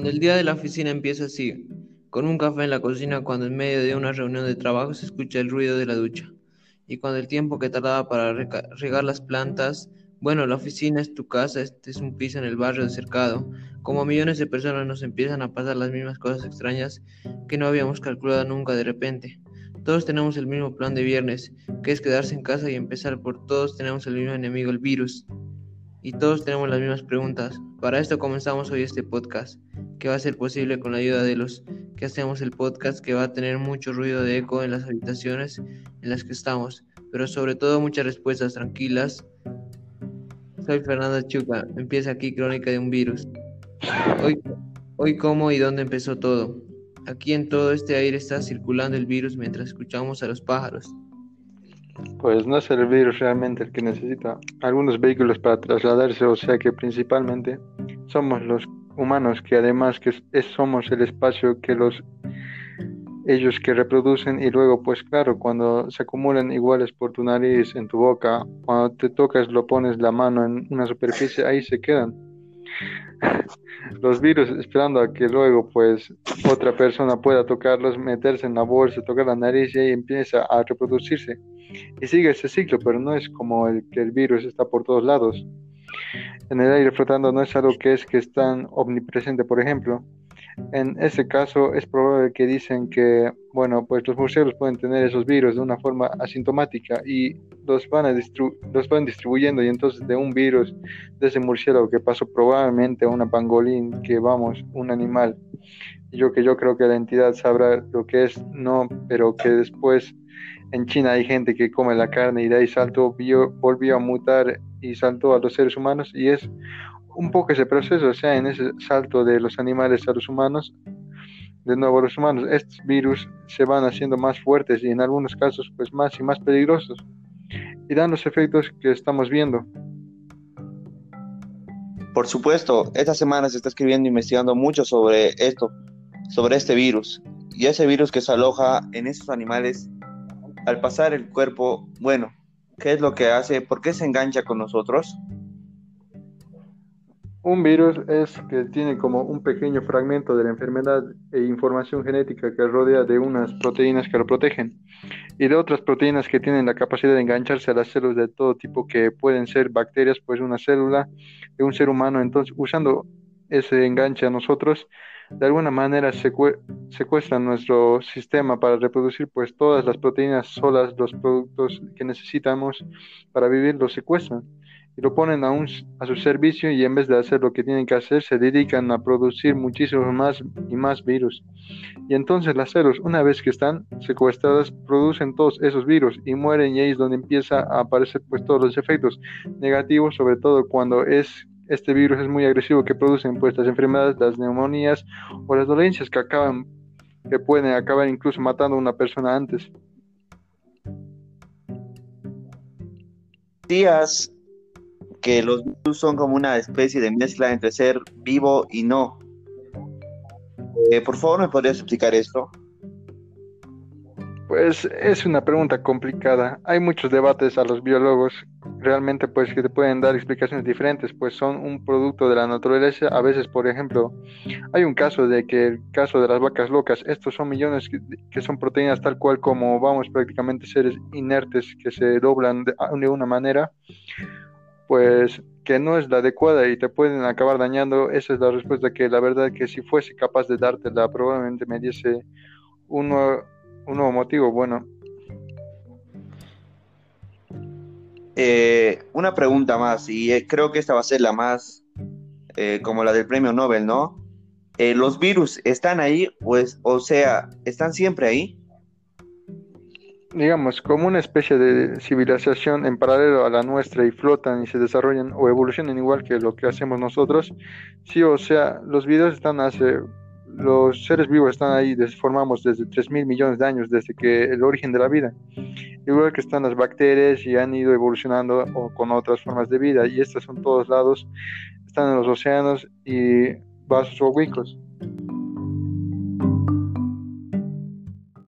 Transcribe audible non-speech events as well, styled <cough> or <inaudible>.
Cuando el día de la oficina empieza así, con un café en la cocina cuando en medio de una reunión de trabajo se escucha el ruido de la ducha, y cuando el tiempo que tardaba para regar las plantas, bueno, la oficina es tu casa, este es un piso en el barrio de cercado, como millones de personas nos empiezan a pasar las mismas cosas extrañas que no habíamos calculado nunca de repente. Todos tenemos el mismo plan de viernes, que es quedarse en casa y empezar por todos tenemos el mismo enemigo, el virus y todos tenemos las mismas preguntas. Para esto comenzamos hoy este podcast, que va a ser posible con la ayuda de los que hacemos el podcast, que va a tener mucho ruido de eco en las habitaciones en las que estamos, pero sobre todo muchas respuestas tranquilas. Soy Fernanda Chuca, empieza aquí Crónica de un virus. Hoy, hoy cómo y dónde empezó todo. Aquí en todo este aire está circulando el virus mientras escuchamos a los pájaros. Pues no es el virus realmente el que necesita algunos vehículos para trasladarse, o sea que principalmente somos los humanos que además que somos el espacio que los ellos que reproducen y luego pues claro cuando se acumulan iguales por tu nariz en tu boca cuando te tocas lo pones la mano en una superficie ahí se quedan <laughs> los virus esperando a que luego pues otra persona pueda tocarlos meterse en la bolsa tocar la nariz y ahí empieza a reproducirse y sigue ese ciclo, pero no es como el que el virus está por todos lados. En el aire flotando no es algo que es que es tan omnipresente, por ejemplo. En ese caso es probable que dicen que, bueno, pues los murciélagos pueden tener esos virus de una forma asintomática y los van, a los van distribuyendo y entonces de un virus de ese murciélago que pasó probablemente a una pangolín, que vamos, un animal, yo que yo creo que la entidad sabrá lo que es, no, pero que después en China hay gente que come la carne y de ahí saltó, volvió a mutar y saltó a los seres humanos y es un poco ese proceso, o sea, en ese salto de los animales a los humanos, de nuevo a los humanos, estos virus se van haciendo más fuertes y en algunos casos pues más y más peligrosos y dan los efectos que estamos viendo. Por supuesto, esta semana se está escribiendo e investigando mucho sobre esto, sobre este virus y ese virus que se aloja en esos animales al pasar el cuerpo, bueno, ¿qué es lo que hace? ¿Por qué se engancha con nosotros? Un virus es que tiene como un pequeño fragmento de la enfermedad e información genética que rodea de unas proteínas que lo protegen y de otras proteínas que tienen la capacidad de engancharse a las células de todo tipo que pueden ser bacterias, pues una célula de un ser humano. Entonces, usando ese enganche a nosotros, de alguna manera secuestran nuestro sistema para reproducir pues todas las proteínas solas, los productos que necesitamos para vivir, los secuestran y lo ponen a, un, a su servicio y en vez de hacer lo que tienen que hacer, se dedican a producir muchísimos más y más virus. Y entonces las células, una vez que están secuestradas, producen todos esos virus y mueren y ahí es donde empieza a aparecer pues todos los efectos negativos, sobre todo cuando es este virus es muy agresivo que producen pues enfermedades, las neumonías o las dolencias que acaban que pueden acabar incluso matando a una persona antes. Días que los virus son como una especie de mezcla entre ser vivo y no. Eh, por favor, ¿me podrías explicar esto? Pues es una pregunta complicada. Hay muchos debates a los biólogos realmente pues que te pueden dar explicaciones diferentes, pues son un producto de la naturaleza. A veces, por ejemplo, hay un caso de que el caso de las vacas locas, estos son millones que, son proteínas tal cual como vamos prácticamente seres inertes que se doblan de, de una manera, pues que no es la adecuada y te pueden acabar dañando. Esa es la respuesta que la verdad que si fuese capaz de dártela probablemente me diese uno un nuevo motivo, bueno. Eh, una pregunta más, y eh, creo que esta va a ser la más eh, como la del premio Nobel, ¿no? ¿Los virus están ahí, pues, o sea, están siempre ahí? digamos, como una especie de civilización en paralelo a la nuestra y flotan y se desarrollan o evolucionan igual que lo que hacemos nosotros, sí, o sea, los virus están hace los seres vivos están ahí, formamos desde 3 mil millones de años, desde que el origen de la vida. Igual que están las bacterias y han ido evolucionando con otras formas de vida, y estas son todos lados, están en los océanos y vasos oblicuos.